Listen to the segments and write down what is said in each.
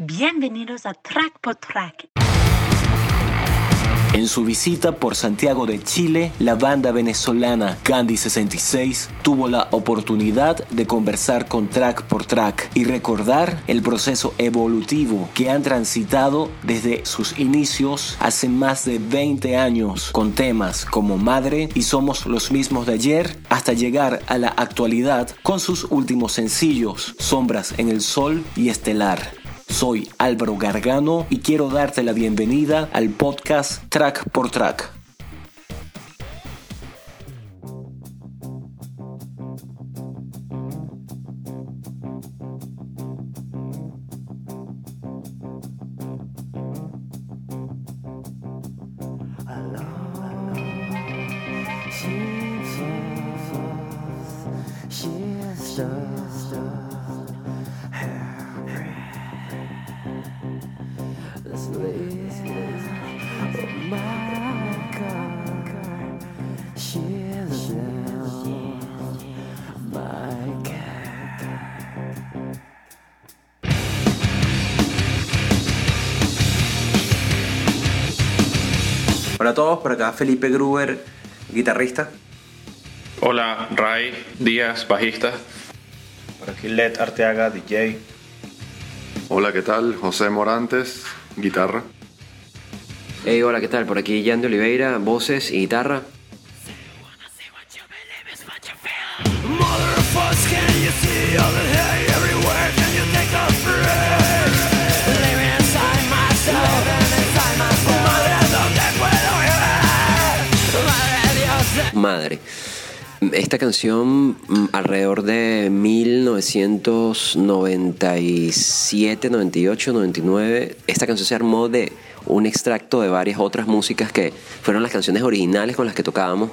Bienvenidos a Track por Track. En su visita por Santiago de Chile, la banda venezolana Candy 66 tuvo la oportunidad de conversar con Track por Track y recordar el proceso evolutivo que han transitado desde sus inicios hace más de 20 años con temas como Madre y Somos los mismos de ayer hasta llegar a la actualidad con sus últimos sencillos Sombras en el Sol y Estelar. Soy Álvaro Gargano y quiero darte la bienvenida al podcast Track por Track. Hola a todos, por acá Felipe Gruber, guitarrista. Hola, Ray Díaz, bajista. Por aquí Led Arteaga, DJ. Hola, ¿qué tal? José Morantes, guitarra. Hey, hola, ¿qué tal? Por aquí Jan de Oliveira, voces y guitarra. Madre. Esta canción mm, alrededor de 1997, 98, 99, esta canción se armó de un extracto de varias otras músicas que fueron las canciones originales con las que tocábamos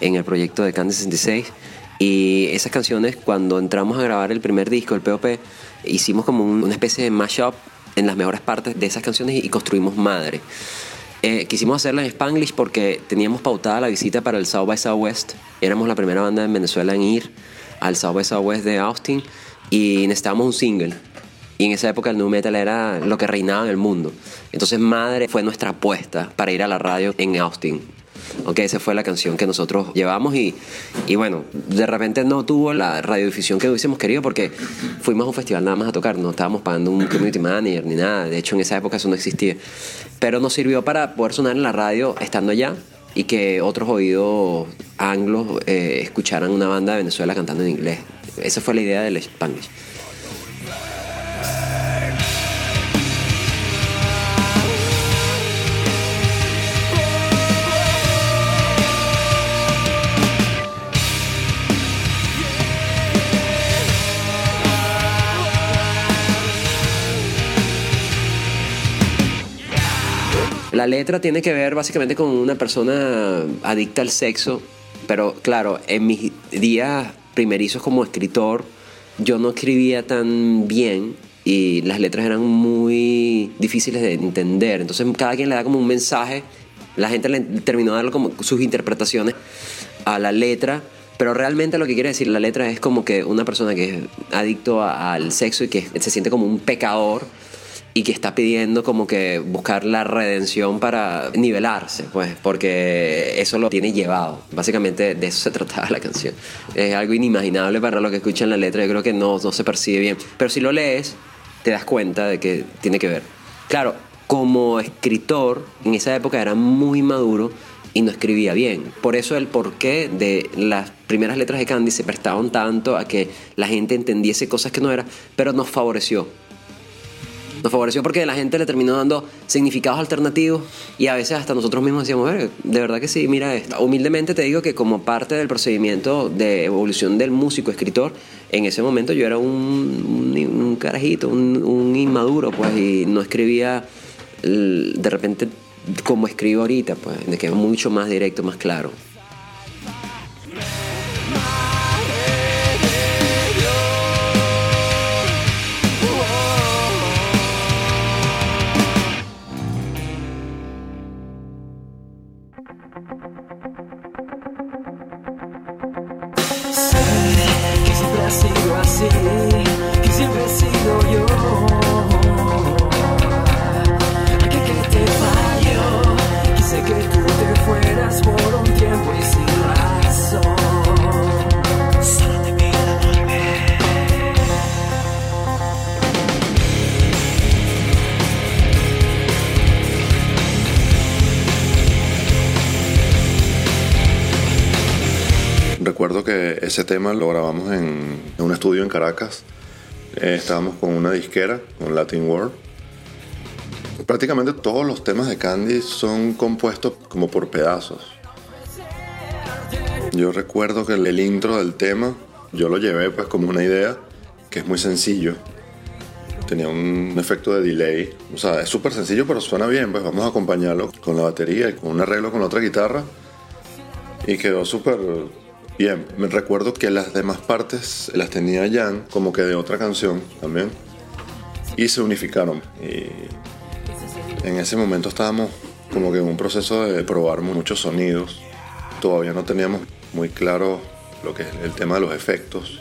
en el proyecto de Candy 66. Y esas canciones, cuando entramos a grabar el primer disco, el POP, hicimos como un- una especie de mashup en las mejores partes de esas canciones y construimos Madre. Eh, quisimos hacerla en Spanglish porque teníamos pautada la visita para el South by Southwest. Éramos la primera banda en Venezuela en ir al South by Southwest de Austin y necesitábamos un single. Y en esa época el nu metal era lo que reinaba en el mundo. Entonces Madre fue nuestra apuesta para ir a la radio en Austin. Ok, esa fue la canción que nosotros llevamos y, y bueno, de repente no tuvo la radiodifusión que hubiésemos querido porque fuimos a un festival nada más a tocar, no estábamos pagando un community manager ni nada, de hecho en esa época eso no existía, pero nos sirvió para poder sonar en la radio estando allá y que otros oídos anglos eh, escucharan una banda de Venezuela cantando en inglés. Esa fue la idea del Spanglish. La letra tiene que ver básicamente con una persona adicta al sexo, pero claro, en mis días primerizos como escritor, yo no escribía tan bien y las letras eran muy difíciles de entender. Entonces cada quien le da como un mensaje, la gente le terminó dando como sus interpretaciones a la letra, pero realmente lo que quiere decir la letra es como que una persona que es adicto a- al sexo y que se siente como un pecador y que está pidiendo como que buscar la redención para nivelarse, pues, porque eso lo tiene llevado. Básicamente de eso se trataba la canción. Es algo inimaginable para los que escuchan la letra, yo creo que no, no se percibe bien. Pero si lo lees, te das cuenta de que tiene que ver. Claro, como escritor, en esa época era muy maduro y no escribía bien. Por eso el porqué de las primeras letras de Candy se prestaban tanto a que la gente entendiese cosas que no era, pero nos favoreció. Nos favoreció porque la gente le terminó dando significados alternativos y a veces hasta nosotros mismos decíamos, "Verga, de verdad que sí, mira esto. Humildemente te digo que como parte del procedimiento de evolución del músico escritor, en ese momento yo era un, un, carajito, un, inmaduro, pues, y no escribía de repente como escribo ahorita, pues, de que es mucho más directo, más claro. Que ese tema lo grabamos en, en un estudio en Caracas. Eh, estábamos con una disquera, con Latin World. Prácticamente todos los temas de Candy son compuestos como por pedazos. Yo recuerdo que el intro del tema yo lo llevé pues como una idea que es muy sencillo. Tenía un efecto de delay. O sea, es súper sencillo pero suena bien. Pues vamos a acompañarlo con la batería y con un arreglo con otra guitarra. Y quedó súper bien. Me recuerdo que las demás partes las tenía Jan como que de otra canción también. Y se unificaron. Y en ese momento estábamos como que en un proceso de probar muchos sonidos. Todavía no teníamos muy claro lo que es el tema de los efectos.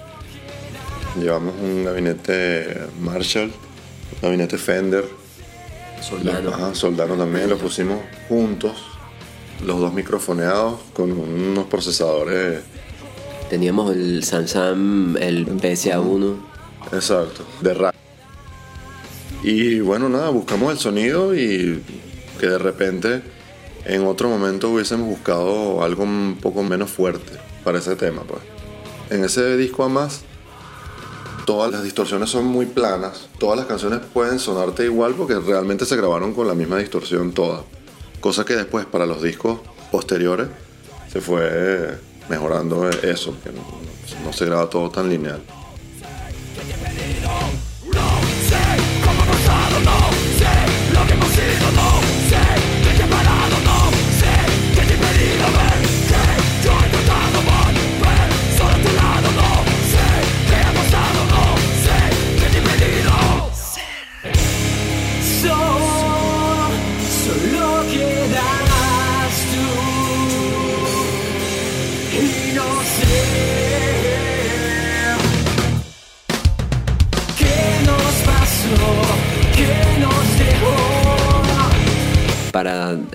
Llevamos un gabinete Marshall, un gabinete Fender, Soldano. Ajá, Soldano también, lo pusimos juntos, los dos microfoneados con unos procesadores. Teníamos el Samsung, el PSA1. Exacto, de rack. Y bueno, nada, buscamos el sonido y que de repente en otro momento hubiésemos buscado algo un poco menos fuerte para ese tema, pues. En ese disco además, todas las distorsiones son muy planas, todas las canciones pueden sonarte igual porque realmente se grabaron con la misma distorsión todas. Cosa que después para los discos posteriores se fue mejorando eso, que no, no se graba todo tan lineal.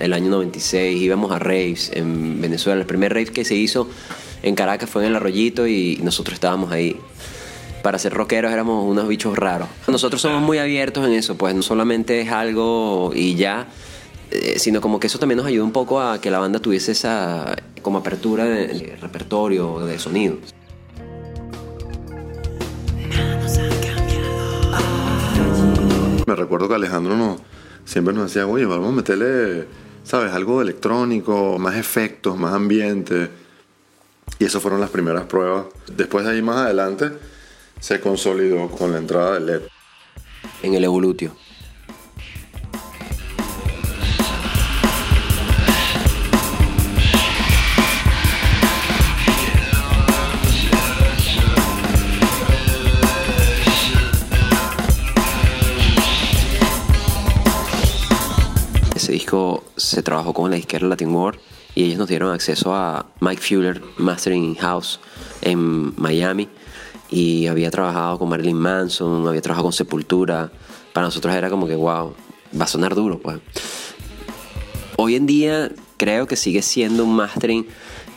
El año 96 íbamos a raves en Venezuela. El primer rave que se hizo en Caracas fue en el Arroyito y nosotros estábamos ahí. Para ser rockeros éramos unos bichos raros. Nosotros somos muy abiertos en eso, pues no solamente es algo y ya, eh, sino como que eso también nos ayuda un poco a que la banda tuviese esa como apertura de, de repertorio, de sonido. Me recuerdo que Alejandro siempre nos decía, oye, vamos a meterle, ¿sabes? Algo electrónico, más efectos, más ambiente. Y esas fueron las primeras pruebas. Después de ahí más adelante se consolidó con la entrada de LED. En el Evolutio. Ese disco se trabajó con la disquera Latin World y ellos nos dieron acceso a Mike Fuller, Mastering in House en Miami. Y había trabajado con Marilyn Manson, había trabajado con Sepultura. Para nosotros era como que, wow, va a sonar duro, pues. Hoy en día creo que sigue siendo un mastering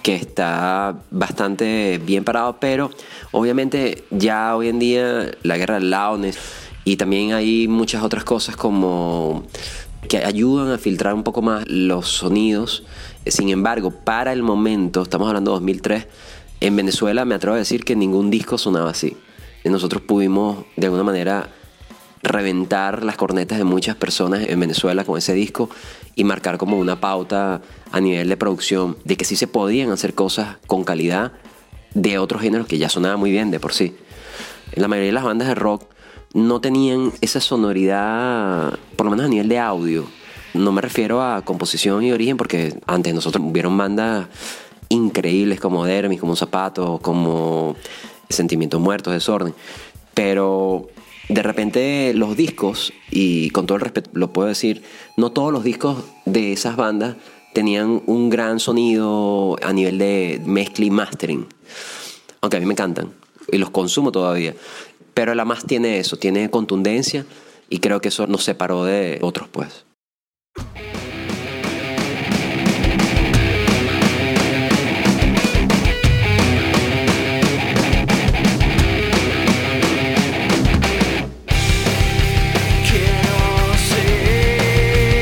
que está bastante bien parado, pero obviamente ya hoy en día la guerra del loudness y también hay muchas otras cosas como que ayudan a filtrar un poco más los sonidos. Sin embargo, para el momento, estamos hablando de 2003, en Venezuela me atrevo a decir que ningún disco sonaba así. Nosotros pudimos de alguna manera reventar las cornetas de muchas personas en Venezuela con ese disco y marcar como una pauta a nivel de producción de que sí se podían hacer cosas con calidad de otros géneros que ya sonaban muy bien de por sí. La mayoría de las bandas de rock no tenían esa sonoridad, por lo menos a nivel de audio. No me refiero a composición y origen, porque antes nosotros hubieron bandas increíbles como Dermis, como Zapato, como Sentimientos Muertos, Desorden. Pero de repente los discos, y con todo el respeto lo puedo decir, no todos los discos de esas bandas tenían un gran sonido a nivel de mezcla y mastering. Aunque a mí me encantan y los consumo todavía. Pero la más tiene eso, tiene contundencia y creo que eso nos separó de otros pues.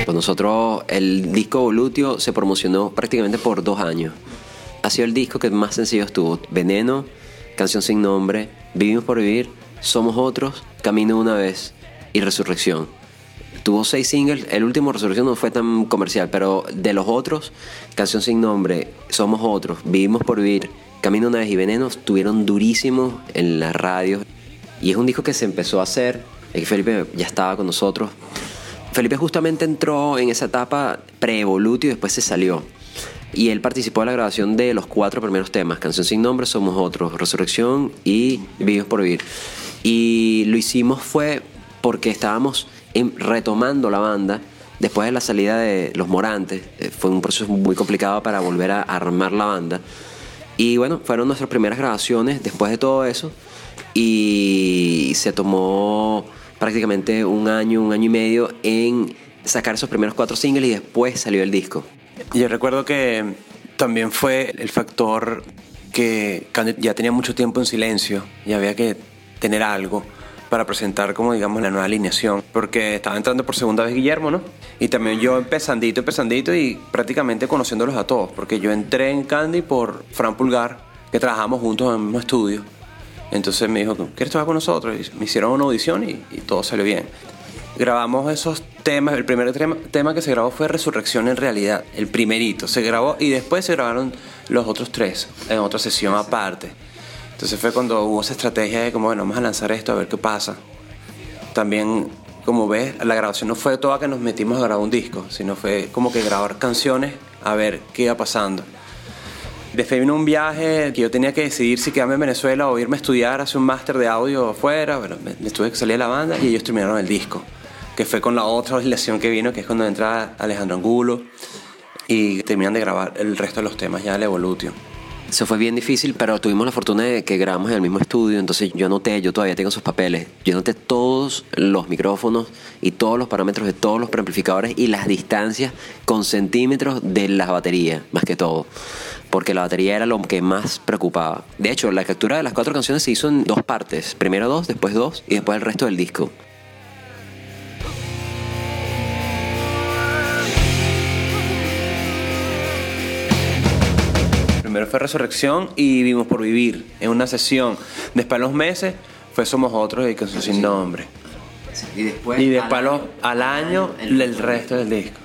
Pues nosotros, el disco Volutio se promocionó prácticamente por dos años. ha sido el disco que más sencillos tuvo. Veneno, Canción sin nombre, Vivimos por vivir, Somos otros, Camino una vez y Resurrección. Tuvo seis singles, el último Resurrección no fue tan comercial, pero de los otros, Canción sin nombre, Somos otros, Vivimos por vivir, Camino una vez y Veneno estuvieron durísimos en la radio. Y es un disco que se empezó a hacer, y Felipe ya estaba con nosotros. Felipe justamente entró en esa etapa pre-Evolutio y después se salió. Y él participó en la grabación de los cuatro primeros temas, Canción sin nombre, Somos Otros, Resurrección y Vivimos por Vivir. Y lo hicimos fue porque estábamos en- retomando la banda después de la salida de Los Morantes. Eh, Fue un proceso muy complicado para volver a armar la banda. Y bueno, fueron nuestras primeras grabaciones después de todo eso. Y se tomó prácticamente un año, un año y medio en sacar esos primeros cuatro singles y después salió el disco. Yo recuerdo que también fue el factor que ya tenía mucho tiempo en silencio y había que tener algo para presentar como digamos la nueva alineación porque estaba entrando por segunda vez Guillermo, ¿no? Y también yo empezandito, empezandito y prácticamente conociéndolos a todos porque yo entré en Candy por Fran Pulgar que trabajamos juntos en el mismo estudio entonces me dijo, ¿quieres trabajar con nosotros? Y me hicieron una audición y, todo salió bien. Grabamos esos temas, el primer tema, tema que se grabó fue Resurrección en realidad, el primerito, se grabó y después se grabaron los otros tres en otra sesión aparte. Entonces fue cuando hubo esa estrategia de como, bueno, vamos a lanzar esto a ver qué pasa. También, como ves, la grabación no fue toda que nos metimos a grabar un disco, sino fue como que grabar canciones a ver qué iba pasando. Después vino un viaje que yo tenía que decidir si quedarme en Venezuela o irme a estudiar, hacer un máster de audio afuera. Bueno, me, tuve que salir de la banda y ellos terminaron el disco, que fue con la otra legislación que vino, que es cuando entra Alejandro Angulo y terminan de grabar el resto de los temas ya del Evolutio. Eso fue bien difícil, pero tuvimos la fortuna de que grabamos en el mismo estudio, entonces yo anoté, yo todavía tengo esos papeles, yo anoté todos los micrófonos y todos los parámetros de todos los preamplificadores y las distancias con centímetros de las baterías, más que todo, porque la batería era lo que más preocupaba. De hecho, la captura de las cuatro canciones se hizo en dos partes, primero dos, después dos y después el resto del disco. Primero fue Resurrección y Vivimos por Vivir en una sesión. Después de los meses fue Somos Otros y Canción Sin Nombre. Y después, Y después al, al año el, resto del disco.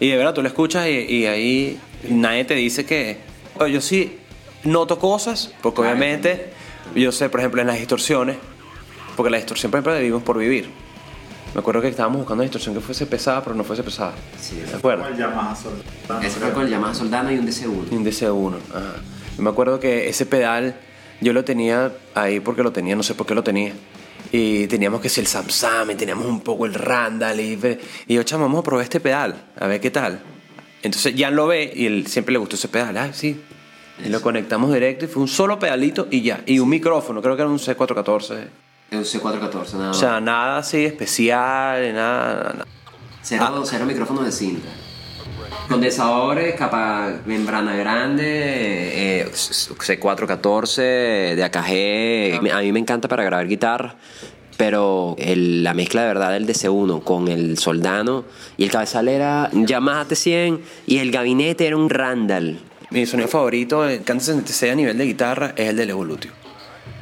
Y de verdad tú lo escuchas y, y ahí nadie te dice que... Yo sí noto cosas, porque obviamente yo sé, por ejemplo, en las distorsiones, porque la distorsión, por ejemplo, de Vivimos por Vivir. Me acuerdo que estábamos buscando una distorsión que fuese pesada, pero no fuese pesada. Sí, ¿De acuerdo? Ese fue con el Yamaha Soldano y un DC1. Y un DC1. Ajá. Me acuerdo que ese pedal yo lo tenía ahí porque lo tenía, no sé por qué lo tenía. Y teníamos que si el Samsam, y teníamos un poco el Randall. Y, y yo, chamo, vamos a probar este pedal, a ver qué tal. Entonces Jan lo ve y él siempre le gustó ese pedal. Ah, sí. Y lo conectamos directo y fue un solo pedalito y ya. Y un micrófono, creo que era un C414. Un C414, nada O sea, nada así especial, nada, nada. Cero, cero micrófonos de cinta. Condensadores, capa membrana grande, eh, C414, de AKG. A mí me encanta para grabar guitarra, pero el- la mezcla de verdad del DC1 con el Soldano y el cabezal era Yamaha T100 y el gabinete era un Randall. Mi sonido favorito en Kansas 66 a nivel de guitarra es el del Evolutio.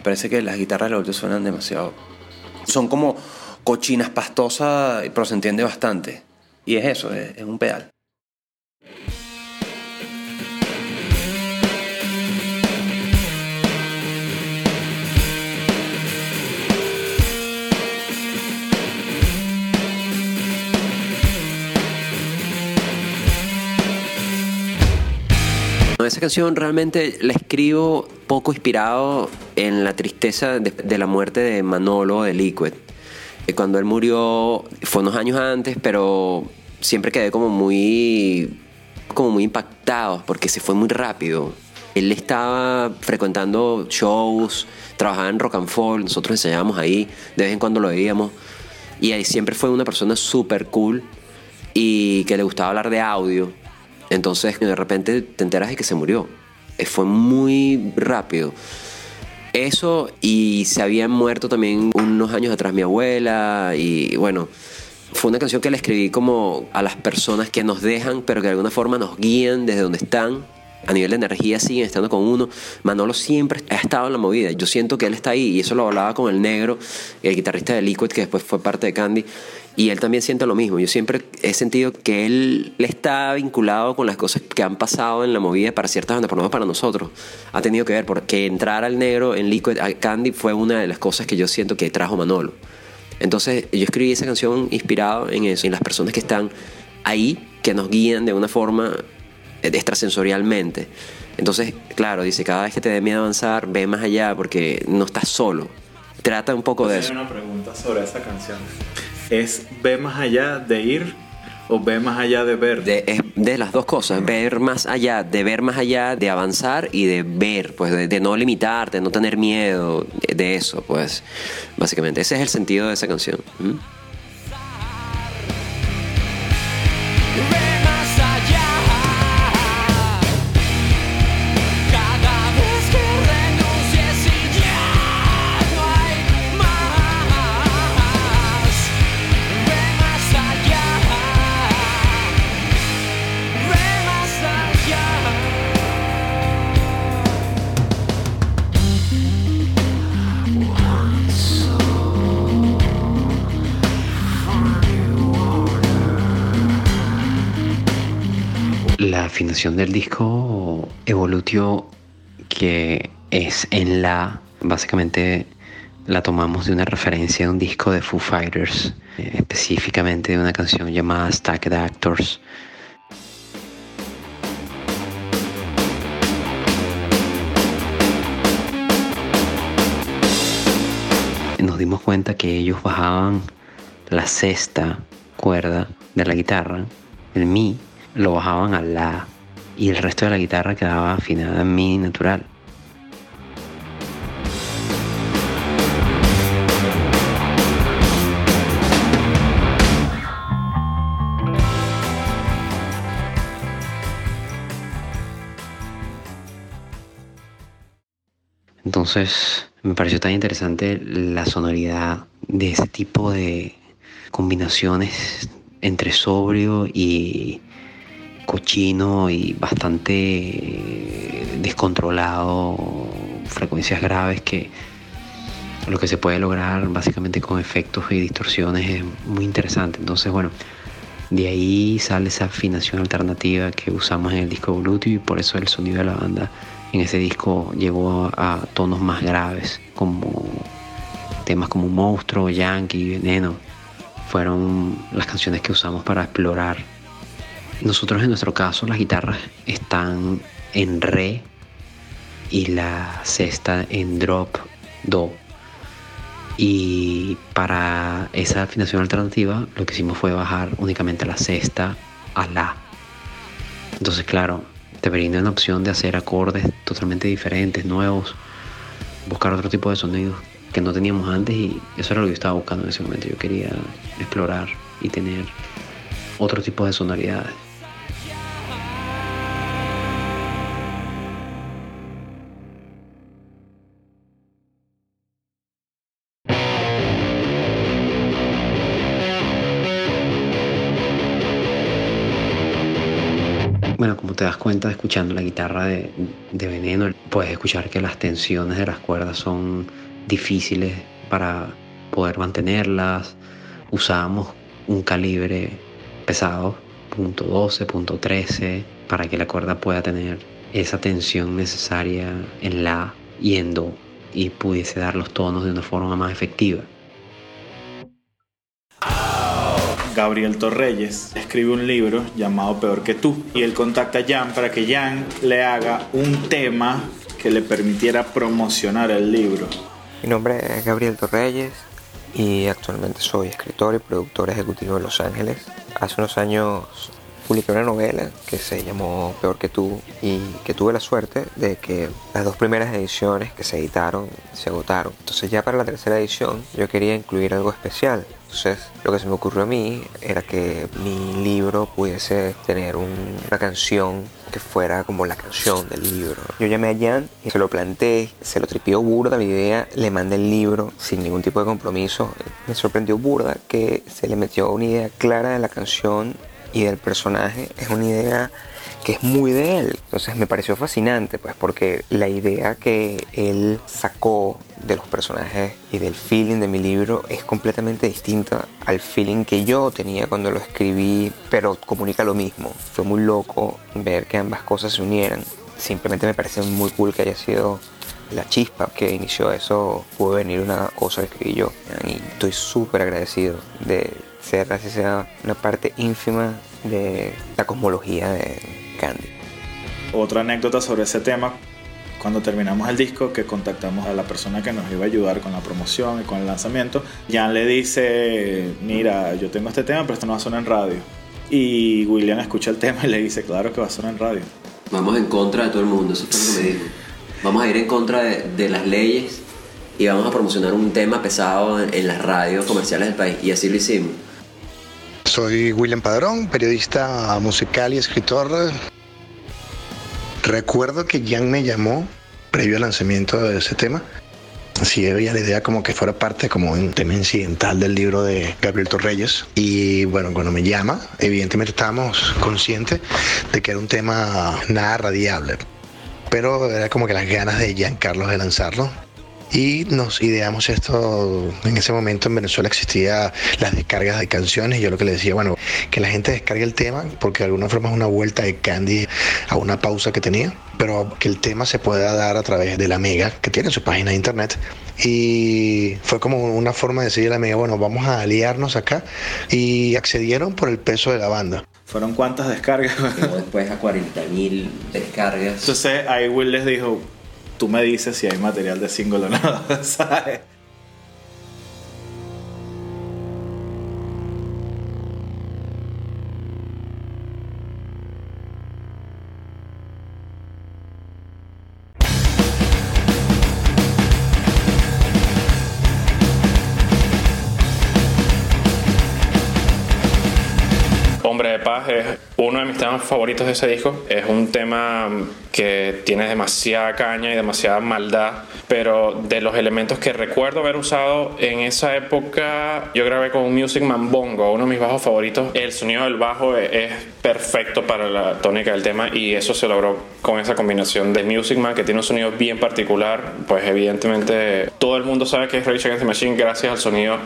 Parece que las guitarras del Evolutio suenan demasiado. Son como cochinas pastosas, pero se entiende bastante. Y es eso, es, es un pedal. No, Esa canción realmente la escribo poco inspirado en la tristeza de, la muerte de Manolo de Liquid. Eh, Cuando él murió fue unos años antes, pero siempre quedé como muy, como muy impactado porque se fue muy rápido. Él estaba frecuentando shows, trabajaba en Rock and Fall, nosotros ensayábamos ahí, de vez en cuando lo veíamos. Y ahí siempre fue una persona súper cool y que le gustaba hablar de audio. Entonces de repente te enteras de que se murió. Eh, Fue muy rápido. Eso y se habían muerto también unos años atrás mi abuela y bueno, fue una canción que le escribí como a las personas que nos dejan pero que de alguna forma nos guían desde donde están. a nivel de energía siguen estando con uno. Manolo siempre ha estado en la movida. Yo siento que él está ahí y eso lo hablaba con el negro, el guitarrista de Liquid, que después fue parte de Candy. Y él también siente lo mismo. Yo siempre he sentido que él está vinculado con las cosas que han pasado en la movida para ciertas bandas, por lo menos para nosotros. Ha tenido que ver, porque entrar al negro en Liquid Candy fue una de las cosas que yo siento que trajo Manolo. Entonces yo escribí esa canción inspirado en eso, en las personas que están ahí, que nos guían de una forma extrasensorialmente. Entonces, claro, dice, cada vez que te dé miedo avanzar, ve más allá porque no estás solo. Trata un poco de eso. una pregunta sobre esa canción. ¿Es ve más allá de ir o ve más allá de ver? De, es de las dos cosas, ver más allá, de ver más allá, de avanzar y de ver, pues de, no limitarte, de no tener miedo, de, de eso, pues básicamente. Ese es el sentido de esa canción. ¿Mm? Afinación del disco Evolutio, que es en la, básicamente la tomamos de una referencia de un disco de Foo Fighters, eh, específicamente de una canción llamada Stacked Actors. Nos dimos cuenta que ellos bajaban la sexta cuerda de la guitarra, el mi, lo bajaban a la y el resto de la guitarra quedaba afinada en mi natural. Entonces me pareció tan interesante la sonoridad de ese tipo de combinaciones entre sobrio y cochino y bastante eh, descontrolado, frecuencias graves que lo que se puede lograr básicamente con efectos y distorsiones es muy interesante. Entonces, bueno, de ahí sale esa afinación alternativa que usamos en el disco Evolutio y por eso el sonido de la banda en ese disco llegó a, a tonos más graves, como temas como Monstruo, Yankee, Veneno. Fueron las canciones que usamos para explorar. Nosotros en nuestro caso las guitarras están en Re y la sexta en Drop Do. Y para esa afinación alternativa lo que hicimos fue bajar únicamente la sexta a La. Entonces, claro, te brinda una opción de hacer acordes totalmente diferentes, nuevos, buscar otro tipo de sonidos que no teníamos antes y eso era lo que yo estaba buscando en ese momento. Yo quería explorar y tener otro tipo de sonoridades. Cuenta escuchando la guitarra de, de Veneno, puedes escuchar que las tensiones de las cuerdas son difíciles para poder mantenerlas. Usábamos un calibre pesado, punto .12, punto .13, para que la cuerda pueda tener esa tensión necesaria en la y en do y pudiese dar los tonos de una forma más efectiva. Gabriel Torreyes escribe un libro llamado Peor que tú y él contacta a Jan para que Jan le haga un tema que le permitiera promocionar el libro. Mi nombre es Gabriel Torreyes y actualmente soy escritor y productor ejecutivo de Los Ángeles. Hace unos años publiqué una novela que se llamó Peor que tú y que tuve la suerte de que las dos primeras ediciones que se editaron se agotaron. Entonces ya para la tercera edición yo quería incluir algo especial. Entonces lo que se me ocurrió a mí era que mi libro pudiese tener un- una canción que fuera como la canción del libro. Yo llamé a Jan y se lo planteé, se lo tripió burda la idea, le mandé el libro sin ningún tipo de compromiso. Me sorprendió burda que se le metió una idea clara de la canción y del personaje es una idea que es muy de él. Entonces me pareció fascinante, pues porque la idea que él sacó de los personajes y del feeling de mi libro es completamente distinta al feeling que yo tenía cuando lo escribí, pero comunica lo mismo. Fue muy loco ver que ambas cosas se unieran. Simplemente me parece muy cool que haya sido la chispa que inició eso, pudo venir una cosa que escribí yo. Y estoy súper agradecido de ser, así sea, una parte ínfima de la cosmología de Candy. Otra anécdota sobre ese tema, cuando terminamos el disco, que contactamos a la persona que nos iba a ayudar con la promoción y con el lanzamiento, Jan le dice, mira, yo tengo este tema, pero esto no va a sonar en radio. Y William escucha el tema y le dice, claro que va a sonar en radio. Vamos en contra de todo el mundo, eso fue lo que me dijo. Vamos a ir en contra de, de las leyes y vamos a promocionar un tema pesado en, en las radios comerciales del país. Y así lo hicimos. Soy William Padrón, periodista musical y escritor. Recuerdo que Jan me llamó previo al lanzamiento de ese tema. Sí, había la idea como que fuera parte como un tema incidental del libro de Gabriel Torreyes. Y bueno, cuando me llama, evidentemente estábamos conscientes de que era un tema nada radiable. Pero era como que las ganas de Giancarlo de lanzarlo. Y nos ideamos esto, en ese momento en Venezuela existía las descargas de canciones, y yo lo que le decía, bueno, que la gente descargue el tema, porque de alguna forma es una vuelta de Candy a una pausa que tenía, pero que el tema se pueda dar a través de la Mega, que tiene su página de internet, y fue como una forma de decirle a la Mega, bueno, vamos a aliarnos acá, y accedieron por el peso de la banda. ¿Fueron cuántas descargas? Llegó después a 40 mil descargas. Entonces ahí Will les dijo, tú me dices si hay material de single o no, ¿sabes? Favoritos de ese disco. Es un tema que tiene demasiada caña y demasiada maldad, pero de los elementos que recuerdo haber usado en esa época, yo grabé con un Music Man Bongo, uno de mis bajos favoritos. El sonido del bajo es, es perfecto para la tónica del tema y eso se logró con esa combinación de Music Man que tiene un sonido bien particular. Pues evidentemente todo el mundo sabe que es Rage Against the Machine gracias al sonido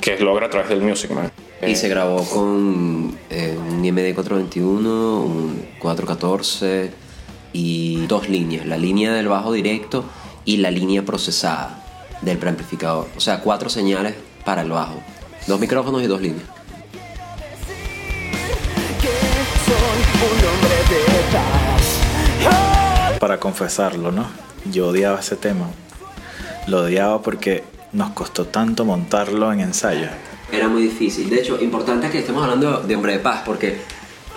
que logra a través del Music Man. Y se grabó con eh, un IMD 421, un 414 y dos líneas. La línea del bajo directo y la línea procesada del preamplificador. O sea, cuatro señales para el bajo. Dos micrófonos y dos líneas. Para confesarlo, ¿no? Yo odiaba ese tema. Lo odiaba porque nos costó tanto montarlo en ensayo. Era muy difícil. De hecho, importante que estemos hablando de Hombre de Paz porque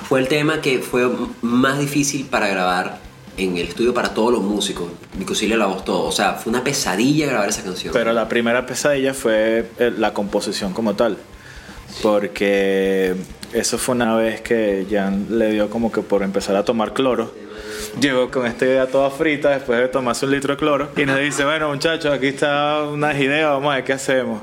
fue el tema que fue más difícil para grabar en el estudio para todos los músicos. Nicosilio la voz todo. O sea, fue una pesadilla grabar esa canción. Pero la primera pesadilla fue eh, la composición como tal. Porque eso fue una vez que Jan le dio como que por empezar a tomar cloro. Llegó con esta idea toda frita después de tomarse un litro de cloro y nos dice, bueno muchachos, aquí está una idea, vamos a ver qué hacemos.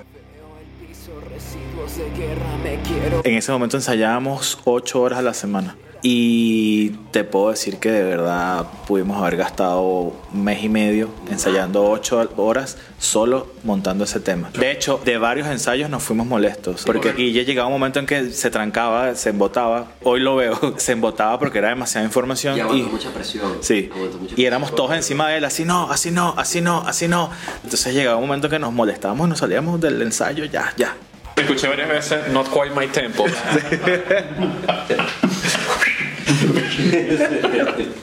En ese momento ensayábamos 8 horas a la semana. Y te puedo decir que de verdad pudimos haber gastado un mes y medio ensayando 8 horas solo montando ese tema. De hecho, de varios ensayos nos fuimos molestos. Porque aquí ya llegaba un momento en que se trancaba, se embotaba. Hoy lo veo, se embotaba porque era demasiada información. Y y, mucha presión. Sí. Mucha Y éramos todos encima de él, así no, así no, así no, así no. Entonces llegaba un momento que nos molestábamos y nos salíamos del ensayo, ya, ya. Escuché varias veces Not Quite My Tempo.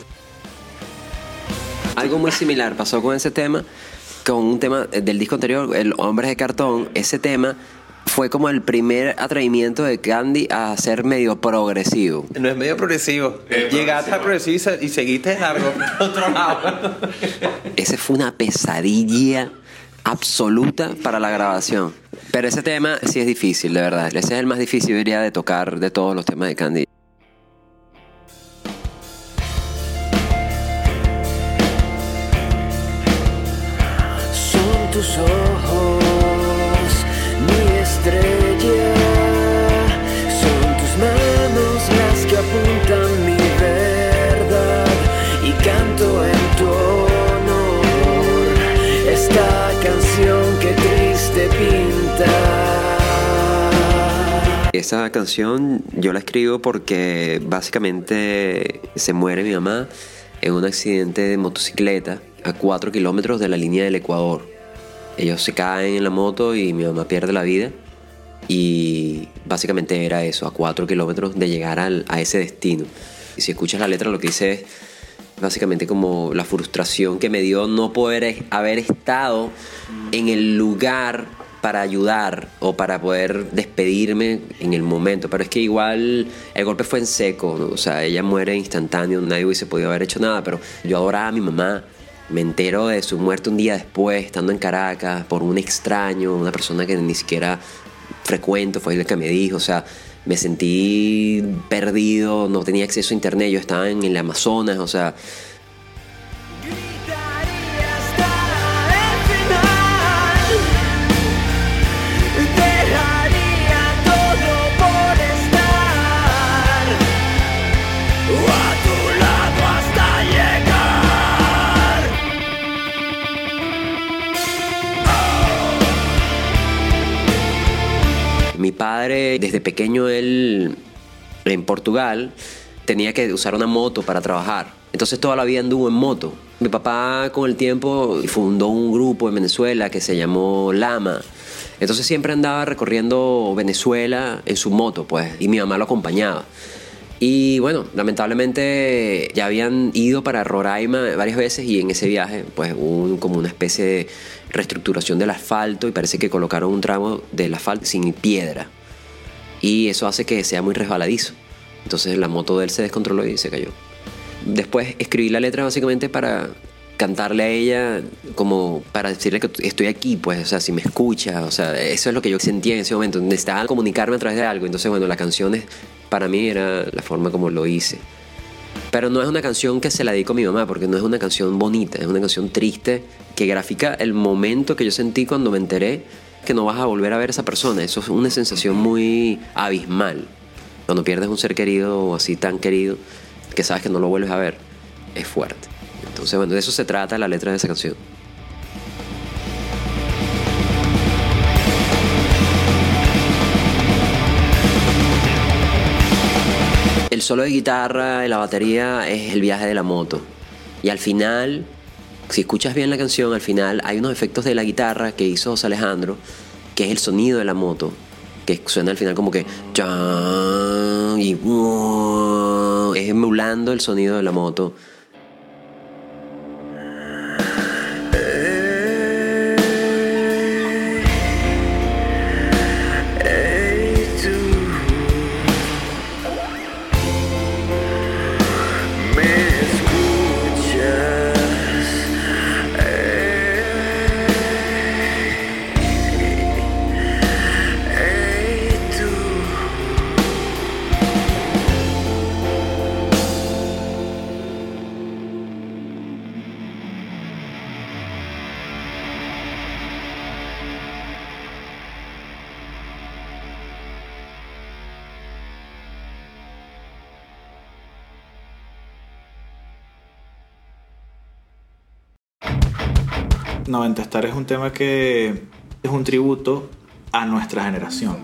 Algo muy similar pasó con ese tema, con un tema del disco anterior, El Hombres de Cartón. Ese tema fue como el primer atrevimiento de Candy a ser medio progresivo. No es medio progresivo. Llegaste a progresivo y se- y seguiste largo otro lado. Ese fue una pesadilla absoluta para la grabación. Pero ese tema sí es difícil, de verdad. Ese es el más difícil, diría, de tocar de todos los temas de Candy. tus ojos, mi estrella. Son tus manos las que apuntan mi verdad y canto en tu honor esta canción que triste pinta. Esa canción yo la escribo porque básicamente se muere mi mamá en un accidente de motocicleta a 4 kilómetros de la línea del Ecuador. Ellos se caen en la moto y mi mamá pierde la vida. Y básicamente era eso, a 4 kilómetros de llegar a ese destino. Y si escuchas la letra, lo que dice es básicamente como la frustración que me dio no poder haber estado en el lugar para ayudar o para poder despedirme en el momento. Pero es que igual el golpe fue en seco, ¿no? o sea, ella muere instantáneo, nadie hubiese podido haber hecho nada, pero yo adoraba a mi mamá. Me entero de su muerte un día después, estando en Caracas, por un extraño, una persona que ni siquiera frecuento, fue el que me dijo, o sea, me sentí perdido, no tenía acceso a internet, yo estaba en el Amazonas, o sea, Mi padre, desde pequeño, él en Portugal tenía que usar una moto para trabajar. Entonces toda la vida anduvo en moto. Mi papá con el tiempo fundó un grupo en Venezuela que se llamó Lama. Entonces siempre andaba recorriendo Venezuela en su moto, pues, y mi mamá lo acompañaba. Y bueno, lamentablemente ya habían ido para Roraima varias veces y en ese viaje pues hubo como una especie de reestructuración del asfalto y parece que colocaron un tramo del asfalto sin piedra. Y eso hace que sea muy resbaladizo. Entonces la moto de él se descontroló y se cayó. Después escribí la letra básicamente para cantarle a ella como para decirle que estoy aquí, pues, o sea, si me escucha, o sea, eso es lo que yo sentía en ese momento, necesitaba comunicarme a través de algo, entonces, bueno, la canción es, para mí era la forma como lo hice. Pero no es una canción que se la dedico a mi mamá, porque no es una canción bonita, es una canción triste que grafica el momento que yo sentí cuando me enteré que no vas a volver a ver a esa persona. Eso es una sensación muy abismal. Cuando pierdes un ser querido o así tan querido, que sabes que no lo vuelves a ver, es fuerte. Entonces, bueno, de eso se trata la letra de esa canción. Solo de guitarra y la batería es el viaje de la moto. Y al final, si escuchas bien la canción, al final hay unos efectos de la guitarra que hizo José Alejandro, que es el sonido de la moto, que suena al final como que y uh, es emulando el sonido de la moto. Noventa es un tema que es un tributo a nuestra generación.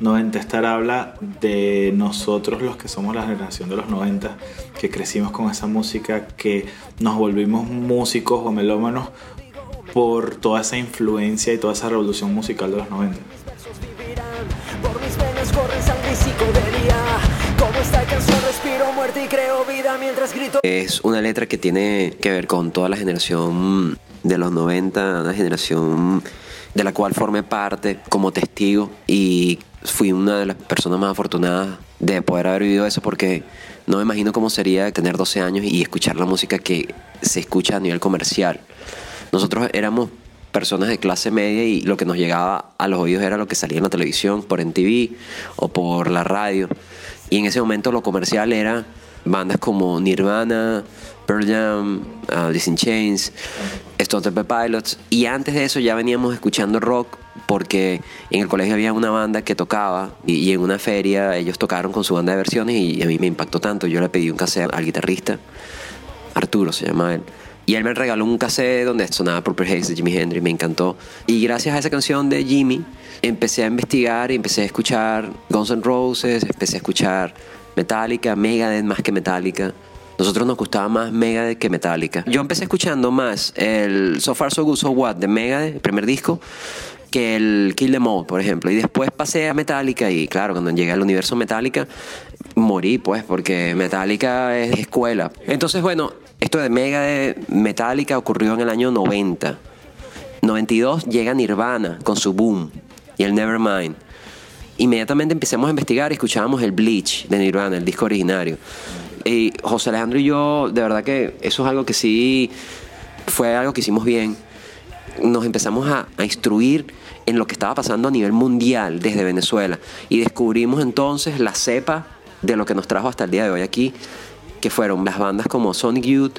Noventa habla de nosotros los que somos la generación de los 90, que crecimos con esa música, que nos volvimos músicos o melómanos por toda esa influencia y toda esa revolución musical de los 90. Por mis venas corre sangre y y creo vida mientras grito. Es una letra que tiene que ver con toda la generación de los 90, una generación de la cual formé parte como testigo y fui una de las personas más afortunadas de poder haber vivido eso porque no me imagino cómo sería tener 12 años y escuchar la música que se escucha a nivel comercial. Nosotros éramos personas de clase media y lo que nos llegaba a los oídos era lo que salía en la televisión, por MTV o por la radio. Y en ese momento lo comercial era bandas como Nirvana, Pearl Jam, uh, in Chains, Stone Temple Pilots. Y antes de eso ya veníamos escuchando rock porque en el colegio había una banda que tocaba y, y en una feria ellos tocaron con su banda de versiones y a mí me impactó tanto. Yo le pedí un cassette al guitarrista, Arturo se llama él, Y él me regaló un cassette donde sonaba Purple Haze de Jimi Hendrix, me encantó. Y gracias a esa canción de Jimmy, empecé a investigar y empecé a escuchar Guns N' Roses, empecé a escuchar Metallica, Megadeth más que Metallica. Nosotros nos gustaba más Megadeth que Metallica. Yo empecé escuchando más el So Far So Good So What de Megadeth, el primer disco, que el Kill Them All, por ejemplo. Y después pasé a Metallica y claro, cuando llegué al universo Metallica, morí pues, porque Metallica es escuela. Entonces, bueno, esto de Megadeth, Metallica ocurrió en el año 90. 92 llega Nirvana con su boom y el Nevermind. Inmediatamente empecemos a investigar y escuchábamos el Bleach de Nirvana, el disco originario. Y José Alejandro y yo, de verdad que eso es algo que sí fue algo que hicimos bien. Nos empezamos a, a instruir en lo que estaba pasando a nivel mundial desde Venezuela y descubrimos entonces la cepa de lo que nos trajo hasta el día de hoy aquí, que fueron las bandas como Sonic Youth,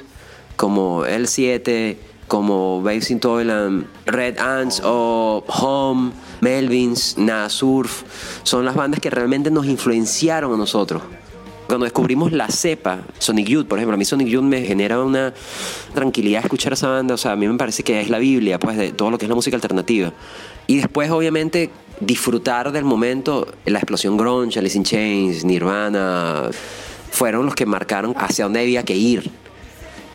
como L7, como Babes in Toyland, Red Ants o Home, Melvins, Nada Surf, son las bandas que realmente nos influenciaron a nosotros. Cuando descubrimos la cepa, Sonic Youth, por ejemplo, a mí Sonic Youth me genera una tranquilidad escuchar esa banda, o sea, a mí me parece que es la Biblia, pues, de todo lo que es la música alternativa. Y después, obviamente, disfrutar del momento, la explosión grunge, Alice in Chains, Nirvana, fueron los que marcaron hacia dónde había que ir.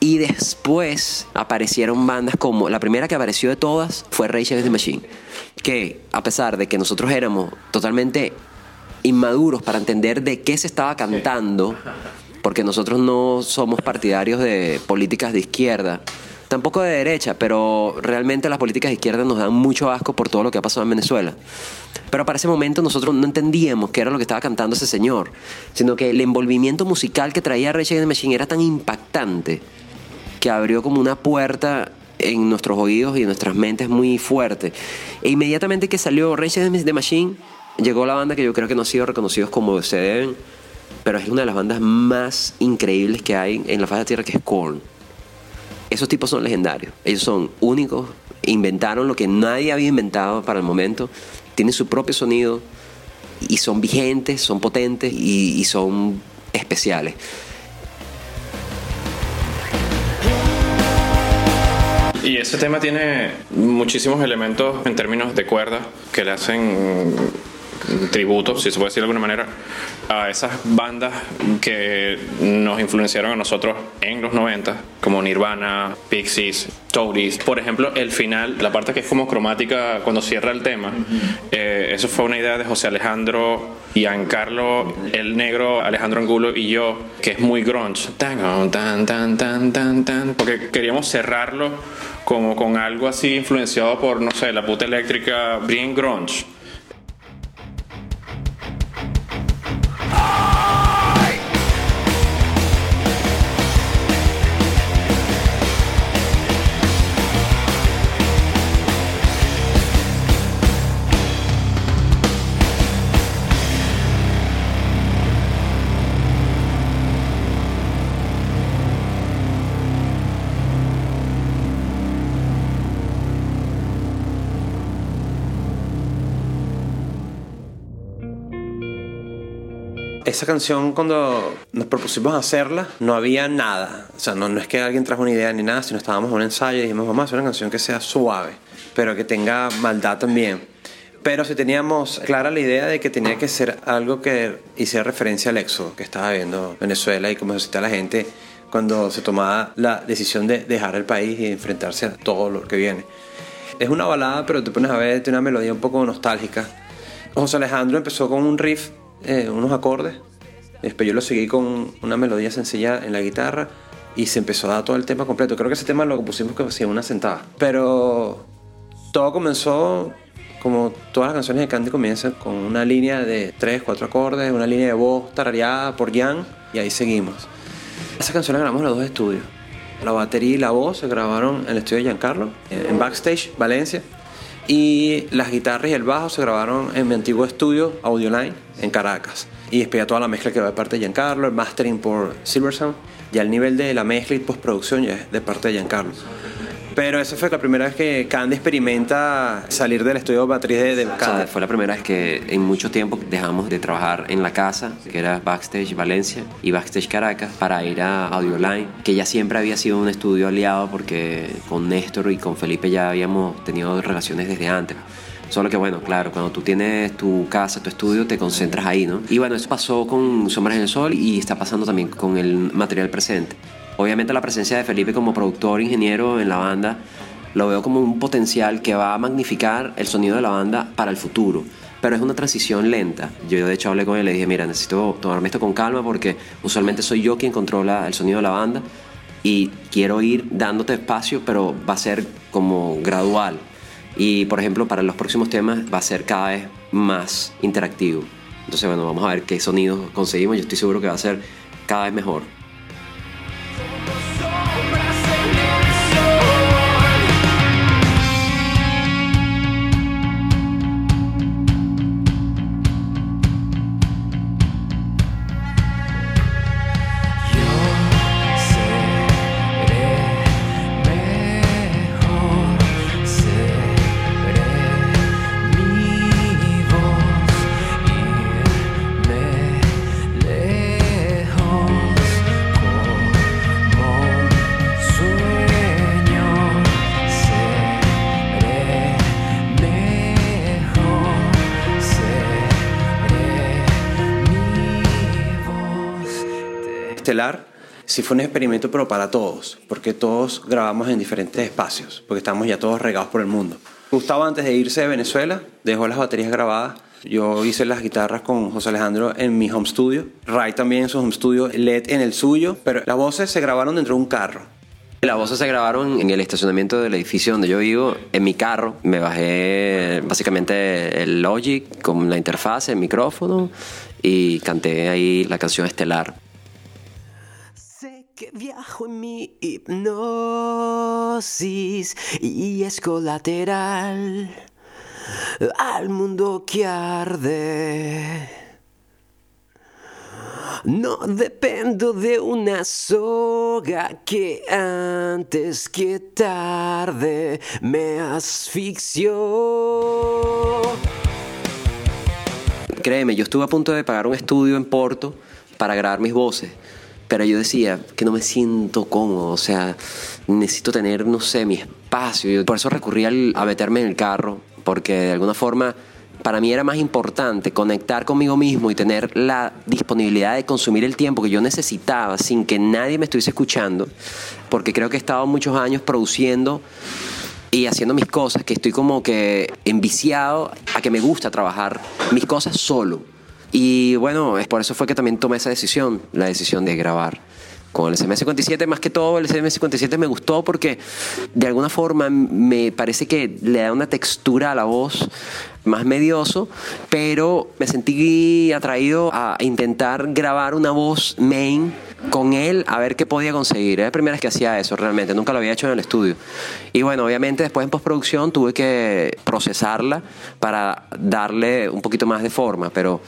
Y después aparecieron bandas como, la primera que apareció de todas fue Rage Against the Machine, que a pesar de que nosotros éramos totalmente inmaduros para entender de qué se estaba cantando, porque nosotros no somos partidarios de políticas de izquierda, tampoco de derecha, pero realmente las políticas de izquierda nos dan mucho asco por todo lo que ha pasado en Venezuela. Pero para ese momento nosotros no entendíamos qué era lo que estaba cantando ese señor, sino que el envolvimiento musical que traía Rage Against the Machine era tan impactante que abrió como una puerta en nuestros oídos y en nuestras mentes muy fuerte. E inmediatamente que salió Rage Against the Machine, llegó la banda que yo creo que no ha sido reconocidos como se deben, pero es una de las bandas más increíbles que hay en la faz de tierra, que es Korn. Esos tipos son legendarios, ellos son únicos, inventaron lo que nadie había inventado para el momento, tienen su propio sonido y son vigentes, son potentes y son especiales. Y ese tema tiene muchísimos elementos en términos de cuerda que le hacen tributo, si se puede decir de alguna manera, a esas bandas que nos influenciaron a nosotros en los 90, como Nirvana, Pixies, Toadies. Por ejemplo, el final, la parte que es como cromática cuando cierra el tema, eh, eso fue una idea de José Alejandro, Giancarlo, el negro, Alejandro Angulo y yo, que es muy grunge. Tan, tan, tan, tan, tan, tan, porque queríamos cerrarlo como con algo así influenciado por, no sé, la puta eléctrica, bien grunge. Whoa! Esa canción cuando nos propusimos hacerla no había nada, o sea, no, no es que alguien trajo una idea ni nada, sino estábamos en un ensayo y dijimos vamos a hacer una canción que sea suave, pero que tenga maldad también. Pero si teníamos clara la idea de que tenía que ser algo que hiciera referencia al éxodo que estaba viendo Venezuela y cómo se la gente cuando se tomaba la decisión de dejar el país y enfrentarse a todo lo que viene. Es una balada, pero te pones a ver, tiene una melodía un poco nostálgica. José Alejandro empezó con un riff, eh, unos acordes, después yo lo seguí con una melodía sencilla en la guitarra y se empezó a dar todo el tema completo. Creo que ese tema lo pusimos que hacía una sentada. Pero todo comenzó como todas las canciones de Candy comienzan con una línea de tres, cuatro acordes, una línea de voz tarareada por Jan y ahí seguimos. Esa canción la grabamos en los dos estudios. La batería y la voz se grabaron en el estudio de Giancarlo, en Backstage, Valencia. Y las guitarras y el bajo se grabaron en mi antiguo estudio, Audioline, en Caracas. Y después ya toda la mezcla quedó de parte de Giancarlo, el mastering por Silversound. Ya el nivel de la mezcla y postproducción ya es de parte de Giancarlo. Pero esa fue la primera vez que Candy experimenta salir del estudio matriz de, de O sea, Candy. fue la primera vez que en mucho tiempo dejamos de trabajar en la casa, que era Backstage Valencia y Backstage Caracas, para ir a Audioline, que ya siempre había sido un estudio aliado porque con Néstor y con Felipe ya habíamos tenido relaciones desde antes. Solo que bueno, claro, cuando tú tienes tu casa, tu estudio, te concentras ahí, ¿no? Y bueno, eso pasó con Sombras en el Sol y está pasando también con el material presente. Obviamente la presencia de Felipe como productor, ingeniero en la banda, lo veo como un potencial que va a magnificar el sonido de la banda para el futuro. Pero es una transición lenta. Yo de hecho hablé con él y le dije, mira, necesito tomarme esto con calma porque usualmente soy yo quien controla el sonido de la banda y quiero ir dándote espacio, pero va a ser como gradual. Y por ejemplo, para los próximos temas va a ser cada vez más interactivo. Entonces, bueno, vamos a ver qué sonidos conseguimos. Yo estoy seguro que va a ser cada vez mejor. Estelar sí fue un experimento, pero para todos, porque todos grabamos en diferentes espacios, porque estamos ya todos regados por el mundo. Gustavo, antes de irse de Venezuela, dejó las baterías grabadas. Yo hice las guitarras con José Alejandro en mi home studio. Ray también en su home studio, Led en el suyo, pero las voces se grabaron dentro de un carro. Las voces se grabaron en el estacionamiento del edificio donde yo vivo, en mi carro. Me bajé básicamente el Logic con la interfaz, el micrófono y canté ahí la canción Estelar. Viajo en mi hipnosis y es colateral al mundo que arde. No dependo de una soga que antes que tarde me asfixió. Créeme, yo estuve a punto de pagar un estudio en Porto para grabar mis voces. Pero yo decía que no me siento cómodo, o sea, necesito tener, no sé, mi espacio. Por eso recurrí a meterme en el carro, porque de alguna forma para mí era más importante conectar conmigo mismo y tener la disponibilidad de consumir el tiempo que yo necesitaba sin que nadie me estuviese escuchando, porque creo que he estado muchos años produciendo y haciendo mis cosas, que estoy como que enviciado a que me gusta trabajar mis cosas solo. Y bueno, es por eso fue que también tomé esa decisión, la decisión de grabar con el SM57. Más que todo, el SM57 me gustó porque de alguna forma me parece que le da una textura a la voz más medioso, pero me sentí atraído a intentar grabar una voz main con él a ver qué podía conseguir. Era la primera vez que hacía eso realmente, nunca lo había hecho en el estudio. Y bueno, obviamente después en postproducción tuve que procesarla para darle un poquito más de forma, pero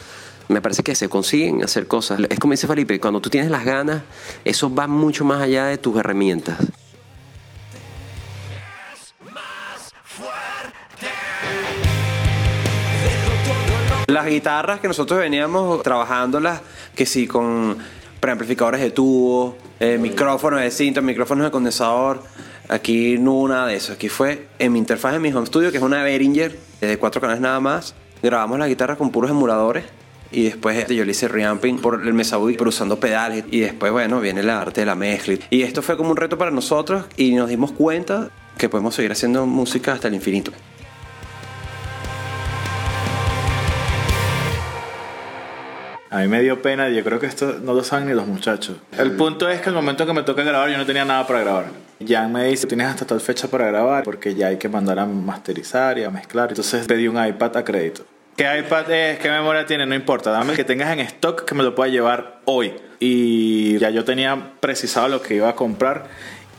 me parece que se consiguen hacer cosas. Es como dice Felipe, cuando tú tienes las ganas, eso va mucho más allá de tus herramientas. Las guitarras que nosotros veníamos trabajándolas, que sí, con preamplificadores de tubo, eh, micrófonos de cinta, micrófonos de condensador. Aquí no hubo nada de eso. Aquí fue en mi interfaz de mi home studio, que es una Behringer de cuatro canales nada más. Grabamos la guitarra con puros emuladores. Y después este, yo le hice reamping por el Mesaudi, pero usando pedales. Y después, bueno, viene el arte de la mezcla. Y esto fue como un reto para nosotros y nos dimos cuenta que podemos seguir haciendo música hasta el infinito. A mí me dio pena y yo creo que esto no lo saben ni los muchachos. El punto es que el momento que me toca grabar yo no tenía nada para grabar. Jan me dice, tienes hasta tal fecha para grabar porque ya hay que mandar a masterizar y a mezclar. Entonces pedí un iPad a crédito. ¿Qué iPad es? ¿Qué memoria tiene? No importa. Dame el que tengas en stock que me lo pueda llevar hoy. Y ya yo tenía precisado lo que iba a comprar.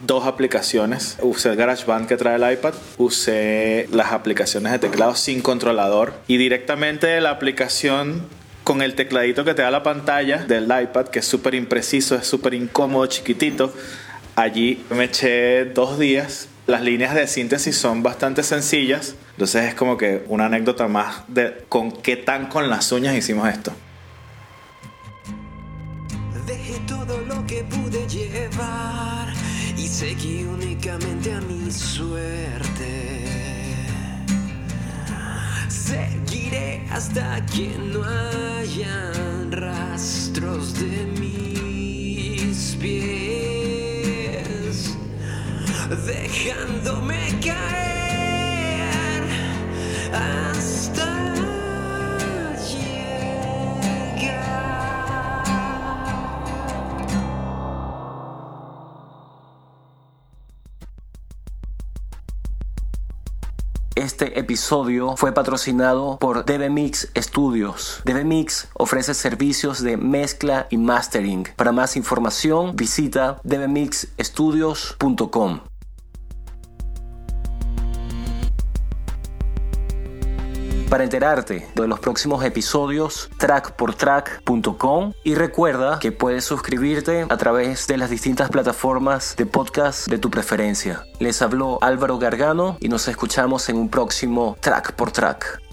Dos aplicaciones. Usé el GarageBand que trae el iPad. Usé las aplicaciones de teclado sin controlador. Y directamente de la aplicación con el tecladito que te da la pantalla del iPad, que es súper impreciso, es súper incómodo, chiquitito. Allí me eché dos días Las líneas de síntesis son bastante sencillas, entonces es como que una anécdota más de con qué tan con las uñas hicimos esto. Dejé todo lo que pude llevar y seguí únicamente a mi suerte. Seguiré hasta que no hayan rastros de mis pies, dejándome caer hasta Este episodio fue patrocinado por DBMix Studios. DBMix ofrece servicios de mezcla y mastering. Para más información visita dbmixstudios.com. Para enterarte de los próximos episodios, trackportrack.com y recuerda que puedes suscribirte a través de las distintas plataformas de podcast de tu preferencia. Les habló Álvaro Gargano y nos escuchamos en un próximo Track por Track.